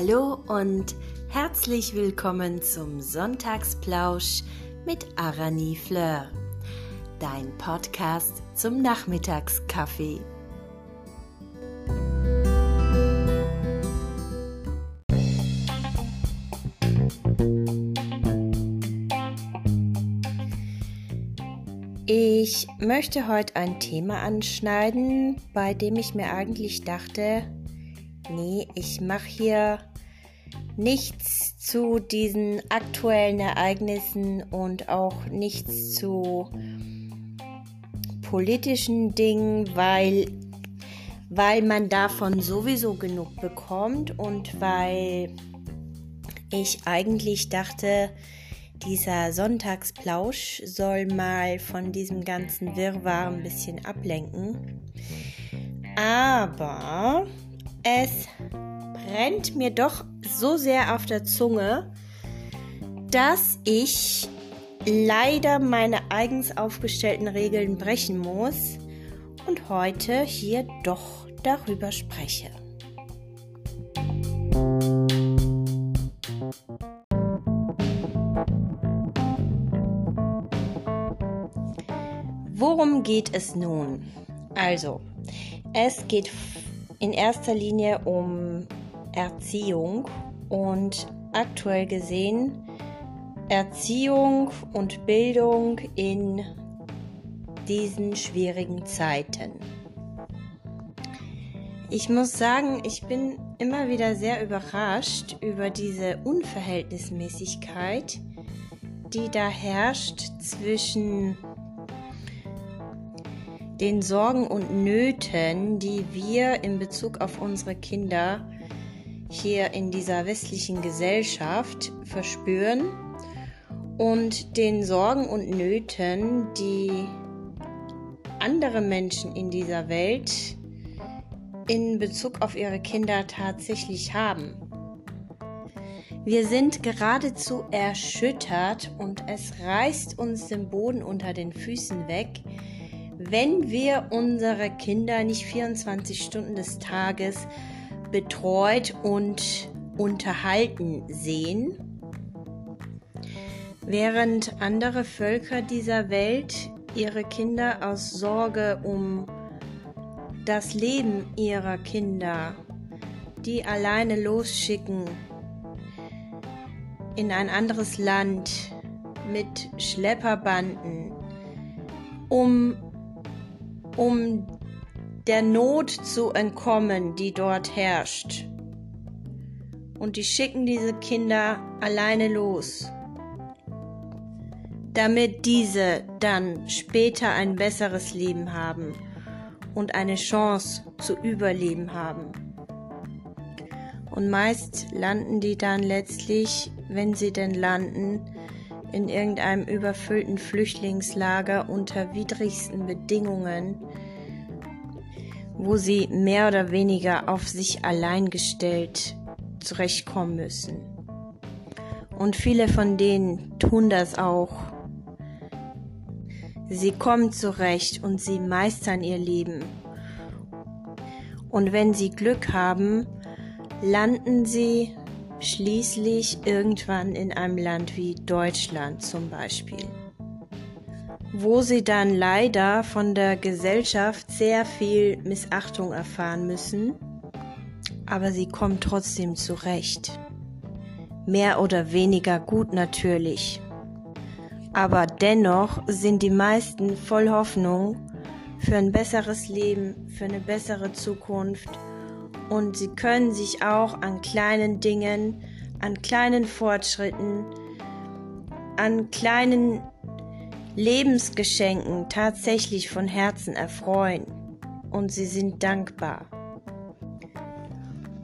Hallo und herzlich willkommen zum Sonntagsplausch mit Arani Fleur, dein Podcast zum Nachmittagskaffee. Ich möchte heute ein Thema anschneiden, bei dem ich mir eigentlich dachte, nee, ich mache hier nichts zu diesen aktuellen Ereignissen und auch nichts zu politischen Dingen, weil, weil man davon sowieso genug bekommt und weil ich eigentlich dachte, dieser Sonntagsplausch soll mal von diesem ganzen Wirrwarr ein bisschen ablenken. Aber es brennt mir doch so sehr auf der Zunge, dass ich leider meine eigens aufgestellten Regeln brechen muss und heute hier doch darüber spreche. Worum geht es nun? Also, es geht in erster Linie um Erziehung und aktuell gesehen Erziehung und Bildung in diesen schwierigen Zeiten. Ich muss sagen, ich bin immer wieder sehr überrascht über diese Unverhältnismäßigkeit, die da herrscht zwischen den Sorgen und Nöten, die wir in Bezug auf unsere Kinder hier in dieser westlichen Gesellschaft verspüren und den Sorgen und Nöten, die andere Menschen in dieser Welt in Bezug auf ihre Kinder tatsächlich haben. Wir sind geradezu erschüttert und es reißt uns den Boden unter den Füßen weg, wenn wir unsere Kinder nicht 24 Stunden des Tages betreut und unterhalten sehen, während andere Völker dieser Welt ihre Kinder aus Sorge um das Leben ihrer Kinder, die alleine losschicken in ein anderes Land mit Schlepperbanden, um um der Not zu entkommen, die dort herrscht. Und die schicken diese Kinder alleine los, damit diese dann später ein besseres Leben haben und eine Chance zu überleben haben. Und meist landen die dann letztlich, wenn sie denn landen, in irgendeinem überfüllten Flüchtlingslager unter widrigsten Bedingungen, wo sie mehr oder weniger auf sich allein gestellt zurechtkommen müssen. Und viele von denen tun das auch. Sie kommen zurecht und sie meistern ihr Leben. Und wenn sie Glück haben, landen sie schließlich irgendwann in einem Land wie Deutschland zum Beispiel, wo sie dann leider von der Gesellschaft sehr viel Missachtung erfahren müssen, aber sie kommen trotzdem zurecht. Mehr oder weniger gut natürlich. Aber dennoch sind die meisten voll Hoffnung für ein besseres Leben, für eine bessere Zukunft und sie können sich auch an kleinen Dingen, an kleinen Fortschritten, an kleinen Lebensgeschenken tatsächlich von Herzen erfreuen und sie sind dankbar.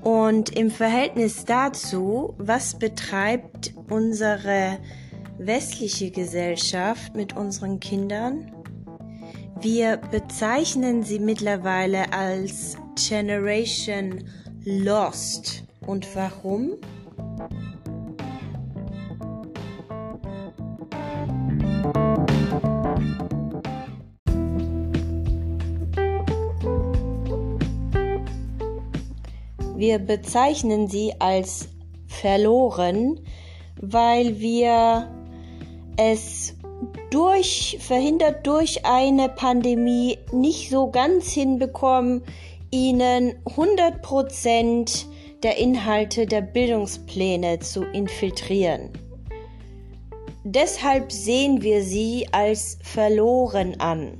Und im Verhältnis dazu, was betreibt unsere westliche Gesellschaft mit unseren Kindern? Wir bezeichnen sie mittlerweile als Generation Lost. Und warum? Wir bezeichnen sie als verloren, weil wir es durch, verhindert durch eine Pandemie nicht so ganz hinbekommen, ihnen 100% der Inhalte der Bildungspläne zu infiltrieren. Deshalb sehen wir sie als verloren an.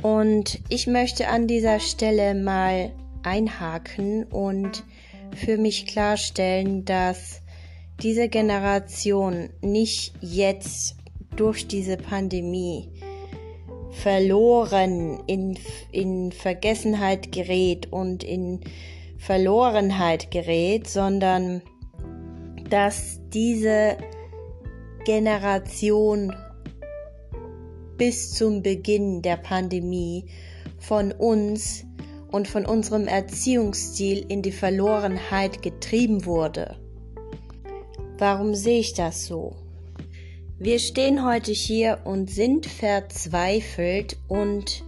Und ich möchte an dieser Stelle mal einhaken und für mich klarstellen, dass diese Generation nicht jetzt durch diese Pandemie verloren in, in Vergessenheit gerät und in Verlorenheit gerät, sondern dass diese Generation bis zum Beginn der Pandemie von uns und von unserem Erziehungsstil in die Verlorenheit getrieben wurde. Warum sehe ich das so? Wir stehen heute hier und sind verzweifelt und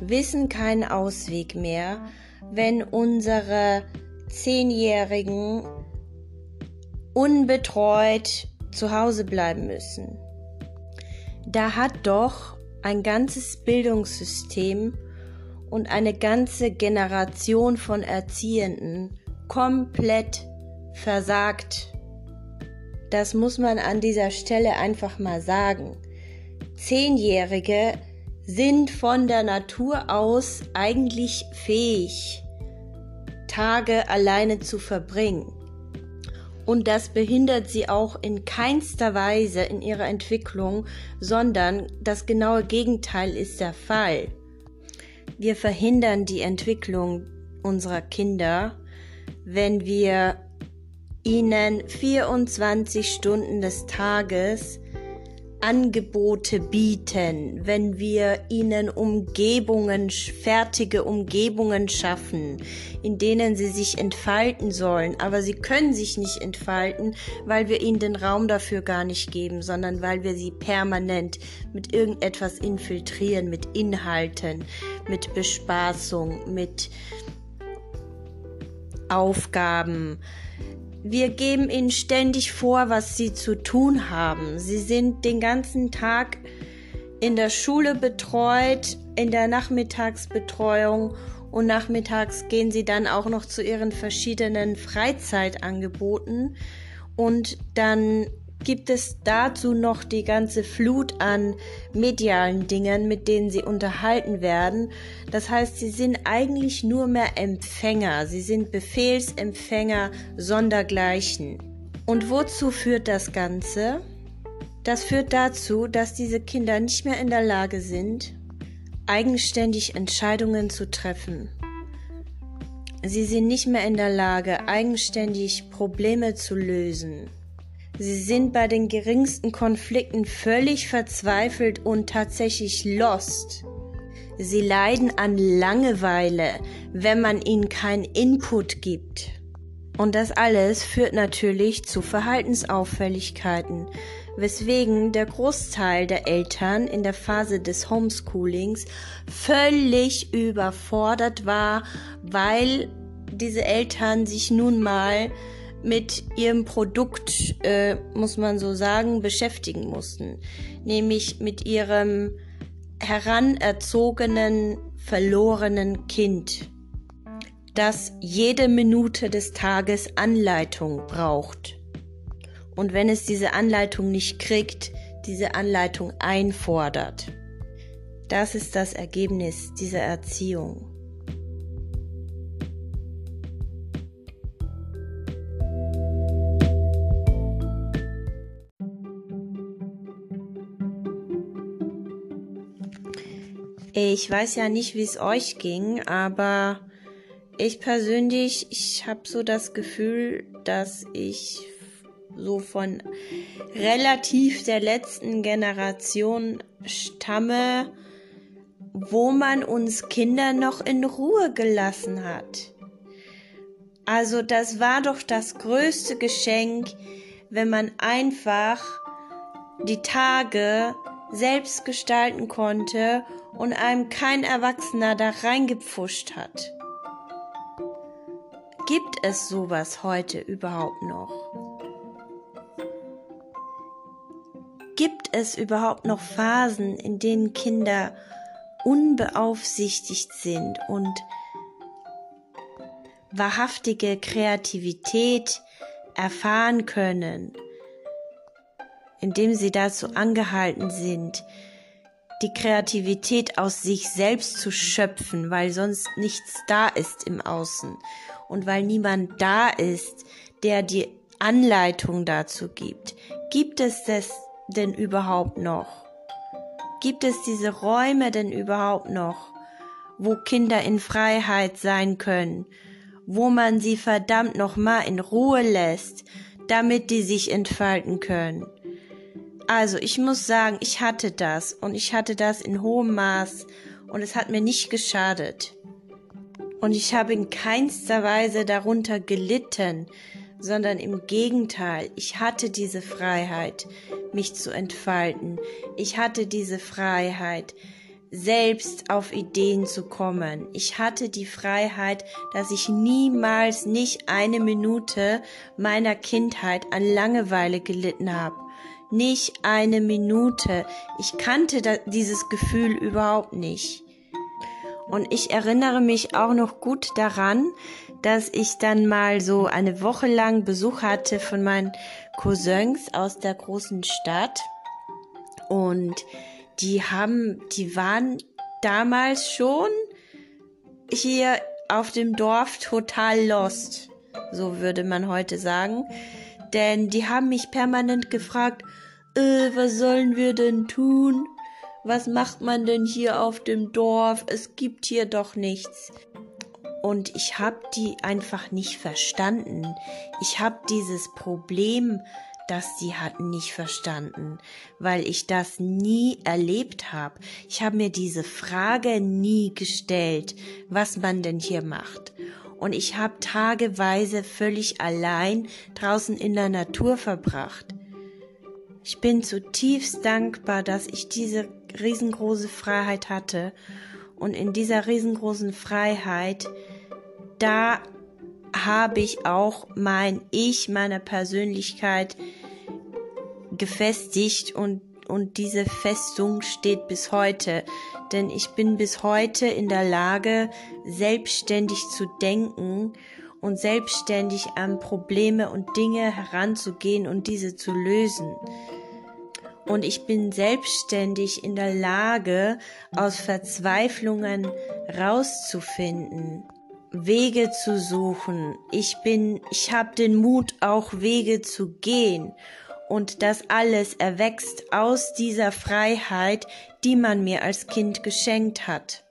wissen keinen Ausweg mehr, wenn unsere Zehnjährigen unbetreut zu Hause bleiben müssen. Da hat doch ein ganzes Bildungssystem und eine ganze Generation von Erziehenden komplett versagt. Das muss man an dieser Stelle einfach mal sagen. Zehnjährige sind von der Natur aus eigentlich fähig, Tage alleine zu verbringen. Und das behindert sie auch in keinster Weise in ihrer Entwicklung, sondern das genaue Gegenteil ist der Fall. Wir verhindern die Entwicklung unserer Kinder, wenn wir ihnen 24 Stunden des Tages Angebote bieten, wenn wir ihnen Umgebungen, fertige Umgebungen schaffen, in denen sie sich entfalten sollen. Aber sie können sich nicht entfalten, weil wir ihnen den Raum dafür gar nicht geben, sondern weil wir sie permanent mit irgendetwas infiltrieren, mit Inhalten, mit Bespaßung, mit Aufgaben, wir geben ihnen ständig vor, was sie zu tun haben. Sie sind den ganzen Tag in der Schule betreut, in der Nachmittagsbetreuung und nachmittags gehen sie dann auch noch zu ihren verschiedenen Freizeitangeboten und dann gibt es dazu noch die ganze Flut an medialen Dingen, mit denen sie unterhalten werden. Das heißt, sie sind eigentlich nur mehr Empfänger, sie sind Befehlsempfänger sondergleichen. Und wozu führt das Ganze? Das führt dazu, dass diese Kinder nicht mehr in der Lage sind, eigenständig Entscheidungen zu treffen. Sie sind nicht mehr in der Lage, eigenständig Probleme zu lösen. Sie sind bei den geringsten Konflikten völlig verzweifelt und tatsächlich lost. Sie leiden an Langeweile, wenn man ihnen keinen Input gibt. Und das alles führt natürlich zu Verhaltensauffälligkeiten, weswegen der Großteil der Eltern in der Phase des Homeschoolings völlig überfordert war, weil diese Eltern sich nun mal mit ihrem Produkt, äh, muss man so sagen, beschäftigen mussten. Nämlich mit ihrem heranerzogenen, verlorenen Kind, das jede Minute des Tages Anleitung braucht. Und wenn es diese Anleitung nicht kriegt, diese Anleitung einfordert. Das ist das Ergebnis dieser Erziehung. Ich weiß ja nicht, wie es euch ging, aber ich persönlich, ich habe so das Gefühl, dass ich so von relativ der letzten Generation stamme, wo man uns Kinder noch in Ruhe gelassen hat. Also das war doch das größte Geschenk, wenn man einfach die Tage selbst gestalten konnte und einem kein Erwachsener da reingepfuscht hat. Gibt es sowas heute überhaupt noch? Gibt es überhaupt noch Phasen, in denen Kinder unbeaufsichtigt sind und wahrhaftige Kreativität erfahren können, indem sie dazu angehalten sind, die Kreativität aus sich selbst zu schöpfen, weil sonst nichts da ist im Außen und weil niemand da ist, der die Anleitung dazu gibt. Gibt es das denn überhaupt noch? Gibt es diese Räume denn überhaupt noch, wo Kinder in Freiheit sein können, wo man sie verdammt noch mal in Ruhe lässt, damit die sich entfalten können? Also, ich muss sagen, ich hatte das und ich hatte das in hohem Maß und es hat mir nicht geschadet. Und ich habe in keinster Weise darunter gelitten, sondern im Gegenteil, ich hatte diese Freiheit, mich zu entfalten. Ich hatte diese Freiheit, selbst auf Ideen zu kommen. Ich hatte die Freiheit, dass ich niemals nicht eine Minute meiner Kindheit an Langeweile gelitten habe. Nicht eine Minute. Ich kannte dieses Gefühl überhaupt nicht. Und ich erinnere mich auch noch gut daran, dass ich dann mal so eine Woche lang Besuch hatte von meinen Cousins aus der großen Stadt. Und die haben, die waren damals schon hier auf dem Dorf total lost. So würde man heute sagen. Denn die haben mich permanent gefragt, äh, was sollen wir denn tun? Was macht man denn hier auf dem Dorf? Es gibt hier doch nichts. Und ich habe die einfach nicht verstanden. Ich habe dieses Problem, das sie hatten, nicht verstanden, weil ich das nie erlebt habe. Ich habe mir diese Frage nie gestellt, was man denn hier macht. Und ich habe tageweise völlig allein draußen in der Natur verbracht. Ich bin zutiefst dankbar, dass ich diese riesengroße Freiheit hatte. Und in dieser riesengroßen Freiheit, da habe ich auch mein Ich, meine Persönlichkeit gefestigt und, und diese Festung steht bis heute. Denn ich bin bis heute in der Lage, selbstständig zu denken und selbstständig an Probleme und Dinge heranzugehen und diese zu lösen. Und ich bin selbstständig in der Lage, aus Verzweiflungen rauszufinden, Wege zu suchen. Ich bin, ich habe den Mut, auch Wege zu gehen. Und das alles erwächst aus dieser Freiheit, die man mir als Kind geschenkt hat.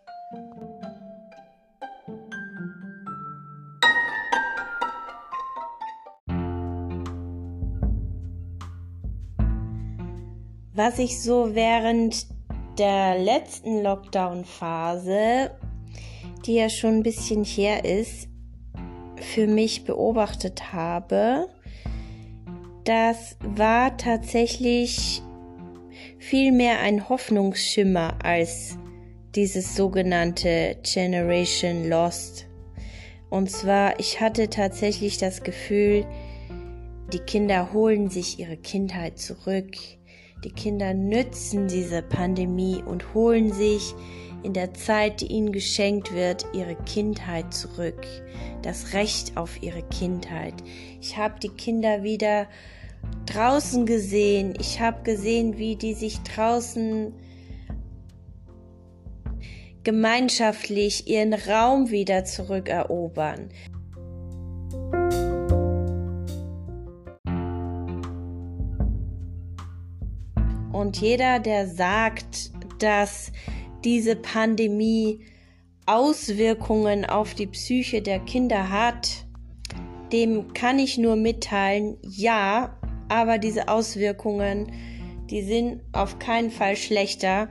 Was ich so während der letzten Lockdown-Phase, die ja schon ein bisschen her ist, für mich beobachtet habe, das war tatsächlich viel mehr ein Hoffnungsschimmer als dieses sogenannte Generation Lost. Und zwar, ich hatte tatsächlich das Gefühl, die Kinder holen sich ihre Kindheit zurück die Kinder nützen diese Pandemie und holen sich in der Zeit, die ihnen geschenkt wird, ihre Kindheit zurück, das Recht auf ihre Kindheit. Ich habe die Kinder wieder draußen gesehen. Ich habe gesehen, wie die sich draußen gemeinschaftlich ihren Raum wieder zurückerobern. Und jeder, der sagt, dass diese Pandemie Auswirkungen auf die Psyche der Kinder hat, dem kann ich nur mitteilen, ja, aber diese Auswirkungen, die sind auf keinen Fall schlechter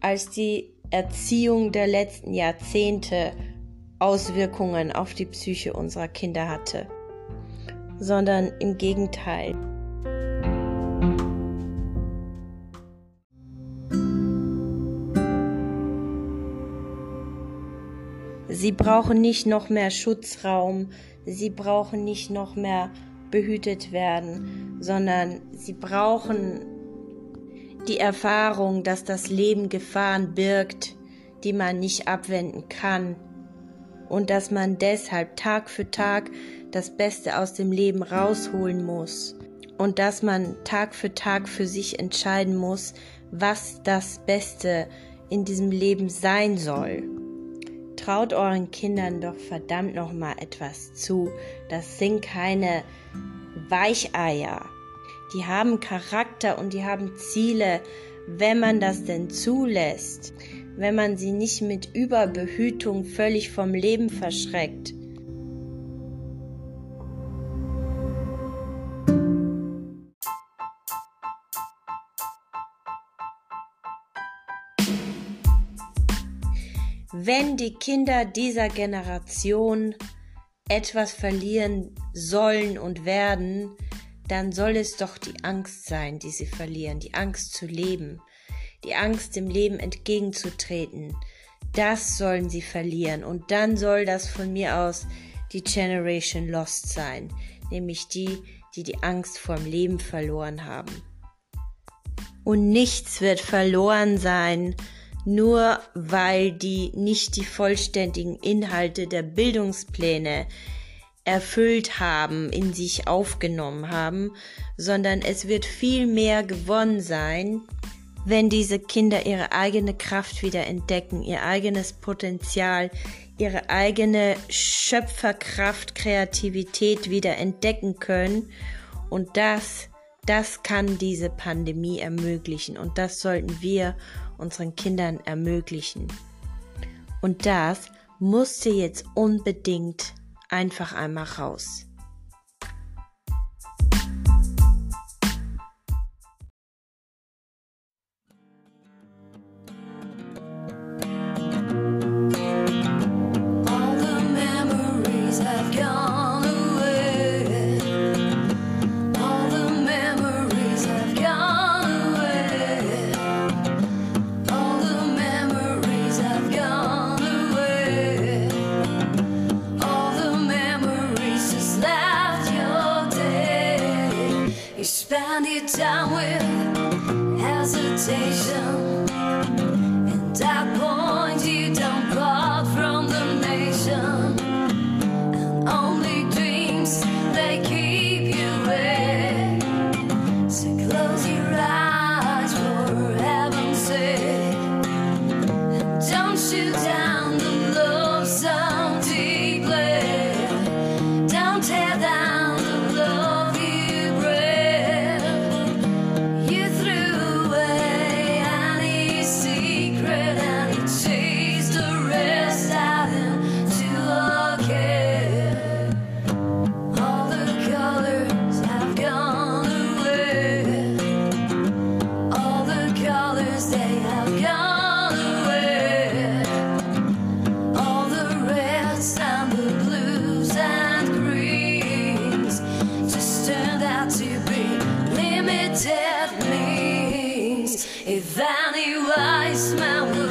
als die Erziehung der letzten Jahrzehnte Auswirkungen auf die Psyche unserer Kinder hatte, sondern im Gegenteil. Sie brauchen nicht noch mehr Schutzraum, sie brauchen nicht noch mehr behütet werden, sondern sie brauchen die Erfahrung, dass das Leben Gefahren birgt, die man nicht abwenden kann. Und dass man deshalb Tag für Tag das Beste aus dem Leben rausholen muss. Und dass man Tag für Tag für sich entscheiden muss, was das Beste in diesem Leben sein soll. Traut euren Kindern doch verdammt noch mal etwas zu. Das sind keine Weicheier. Die haben Charakter und die haben Ziele, wenn man das denn zulässt, wenn man sie nicht mit Überbehütung völlig vom Leben verschreckt. Wenn die Kinder dieser Generation etwas verlieren sollen und werden, dann soll es doch die Angst sein, die sie verlieren, die Angst zu leben, die Angst dem Leben entgegenzutreten. Das sollen sie verlieren und dann soll das von mir aus die Generation Lost sein, nämlich die, die die Angst vorm Leben verloren haben. Und nichts wird verloren sein, nur weil die nicht die vollständigen Inhalte der Bildungspläne erfüllt haben, in sich aufgenommen haben, sondern es wird viel mehr gewonnen sein, wenn diese Kinder ihre eigene Kraft wieder entdecken, ihr eigenes Potenzial, ihre eigene Schöpferkraft, Kreativität wieder entdecken können. Und das, das kann diese Pandemie ermöglichen. Und das sollten wir unseren Kindern ermöglichen. Und das musste jetzt unbedingt einfach einmal raus. If anyone smells